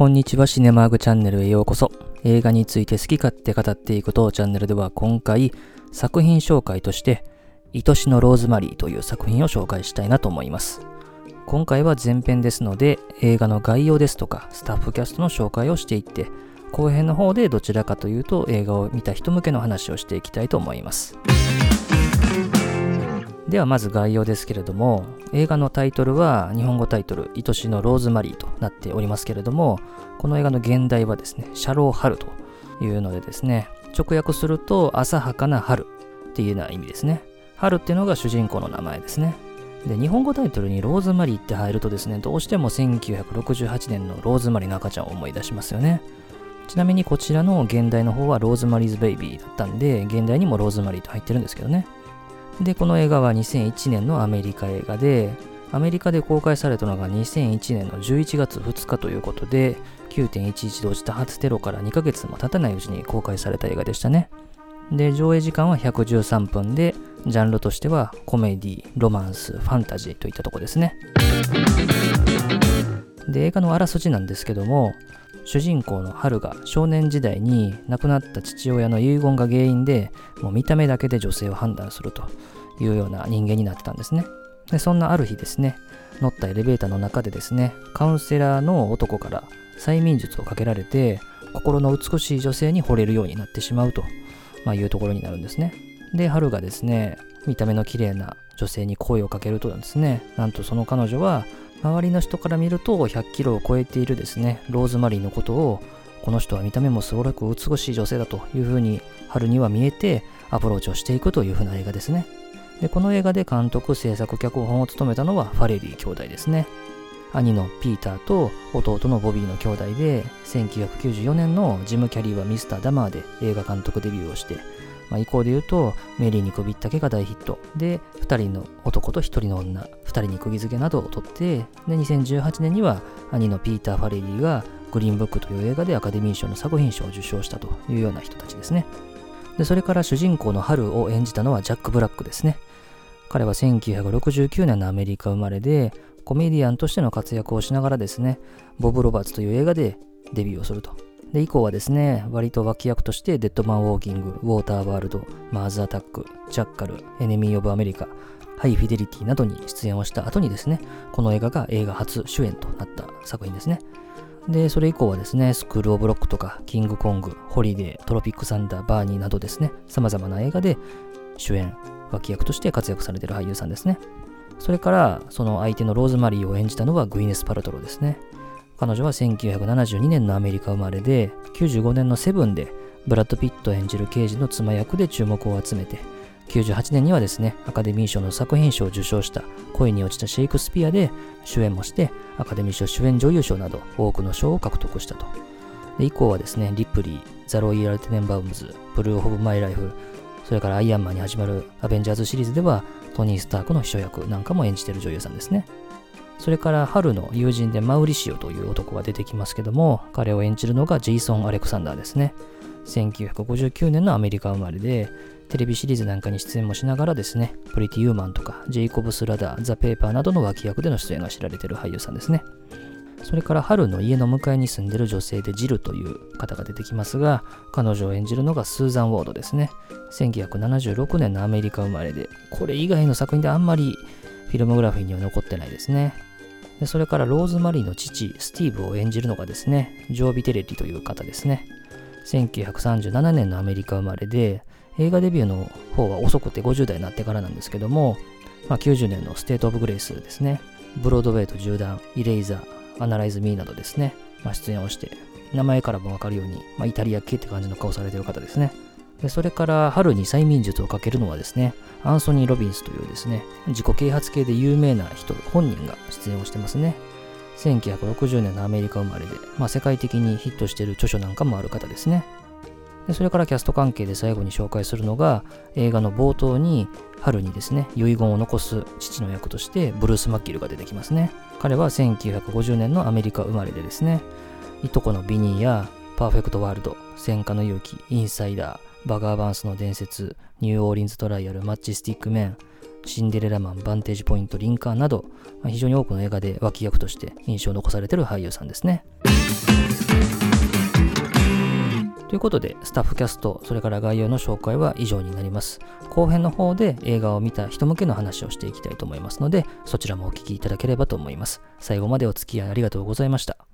こんにちは、シネマーグチャンネルへようこそ。映画について好き勝手語っていくとチャンネルでは今回作品紹介として愛しのローズマリーという作品を紹介したいなと思います。今回は前編ですので映画の概要ですとかスタッフキャストの紹介をしていって後編の方でどちらかというと映画を見た人向けの話をしていきたいと思います。ではまず概要ですけれども映画のタイトルは日本語タイトル「愛しのローズマリー」となっておりますけれどもこの映画の原題はですね「シャロー・ハル」というのでですね直訳すると浅はかなハルっていうような意味ですね。ハルっていうのが主人公の名前ですね。で日本語タイトルにローズマリーって入るとですねどうしても1968年のローズマリーの赤ちゃんを思い出しますよね。ちなみにこちらの原題の方はローズマリーズ・ベイビーだったんで原題にもローズマリーと入ってるんですけどね。で、この映画は2001年のアメリカ映画で、アメリカで公開されたのが2001年の11月2日ということで、9.11同時多発テロから2ヶ月も経たないうちに公開された映画でしたね。で、上映時間は113分で、ジャンルとしてはコメディ、ロマンス、ファンタジーといったとこですね。で、映画のあらすじなんですけども、主人公の春が少年時代に亡くなった父親の遺言が原因でもう見た目だけで女性を判断するというような人間になってたんですね。でそんなある日ですね、乗ったエレベーターの中でですね、カウンセラーの男から催眠術をかけられて、心の美しい女性に惚れるようになってしまうと、まあ、いうところになるんですね。で、春がですね、見た目の綺麗な女性に声をかけるとですね、なんとその彼女は、周りの人から見ると100キロを超えているですね、ローズマリーのことを、この人は見た目もすごく美しい女性だというふうに春には見えてアプローチをしていくというふうな映画ですね。で、この映画で監督、制作、脚本を務めたのはファレリー兄弟ですね。兄のピーターと弟のボビーの兄弟で、1994年のジム・キャリーはミスター・ダマーで映画監督デビューをして、まあ、以降で言うと、メリーに首ったけが大ヒット。で、2人の男と1人の女、2人に釘付けなどを撮って、で、2018年には兄のピーター・ファレリーがグリーンブックという映画でアカデミー賞の作品賞を受賞したというような人たちですね。で、それから主人公の春を演じたのはジャック・ブラックですね。彼は1969年のアメリカ生まれで、コメディアンとしての活躍をしながらですね、ボブ・ロバーツという映画でデビューをすると。で、以降はですね、割と脇役としてデッドマン・ウォーキング、ウォーター・ワールド、マーズ・アタック、ジャッカル、エネミー・オブ・アメリカ、ハイ・フィデリティなどに出演をした後にですね、この映画が映画初主演となった作品ですね。で、それ以降はですね、スクール・オブ・ロックとか、キング・コング、ホリデー、トロピック・サンダー、バーニーなどですね、様々な映画で主演、脇役として活躍されている俳優さんですね。それから、その相手のローズマリーを演じたのはグイネス・パルトロですね。彼女は1972年のアメリカ生まれで、95年のセブンでブラッド・ピット演じる刑事の妻役で注目を集めて、98年にはですね、アカデミー賞の作品賞を受賞した恋に落ちたシェイクスピアで主演もして、アカデミー賞主演女優賞など多くの賞を獲得したと。で以降はですね、リプリー、ザ・ロイヤル・テネンバウムズ、プルー・オブ・マイ・ライフ、それからアイアンマンに始まるアベンジャーズシリーズではトニー・スタークの秘書役なんかも演じている女優さんですね。それからハルの友人でマウリシオという男が出てきますけども、彼を演じるのがジェイソン・アレクサンダーですね。1959年のアメリカ生まれで、テレビシリーズなんかに出演もしながらですね、プリティ・ユーマンとか、ジェイコブス・ラダー、ザ・ペーパーなどの脇役での出演が知られている俳優さんですね。それから春の家の向かいに住んでる女性でジルという方が出てきますが、彼女を演じるのがスーザン・ウォードですね。1976年のアメリカ生まれで、これ以外の作品であんまりフィルモグラフィーには残ってないですね。でそれからローズマリーの父、スティーブを演じるのがですね、ジョー・ビテレリという方ですね。1937年のアメリカ生まれで、映画デビューの方は遅くて50代になってからなんですけども、まあ、90年のステート・オブ・グレイスですね、ブロードウェイと銃弾、イレイザー、アナライズ・ミーなどですね、まあ、出演をして、名前からもわかるように、まあ、イタリア系って感じの顔されてる方ですね。でそれからハルに催眠術をかけるのはですね、アンソニー・ロビンスというですね、自己啓発系で有名な人本人が出演をしてますね。1960年のアメリカ生まれで、まあ、世界的にヒットしている著書なんかもある方ですね。でそれからキャスト関係で最後に紹介するのが、映画の冒頭に春にですね、遺言を残す父の役としてブルース・マッキルが出てきますね。彼は1950年のアメリカ生まれでですね、いとこのビニーやパーフェクトワールド、戦火の勇気、インサイダー、バガーバンスの伝説、ニューオーリンズトライアル、マッチスティックメン、シンデレラマン、バンテージポイント、リンカーンなど、まあ、非常に多くの映画で脇役として印象を残されている俳優さんですね。ということで、スタッフキャスト、それから概要の紹介は以上になります。後編の方で映画を見た人向けの話をしていきたいと思いますので、そちらもお聞きいただければと思います。最後までお付き合いありがとうございました。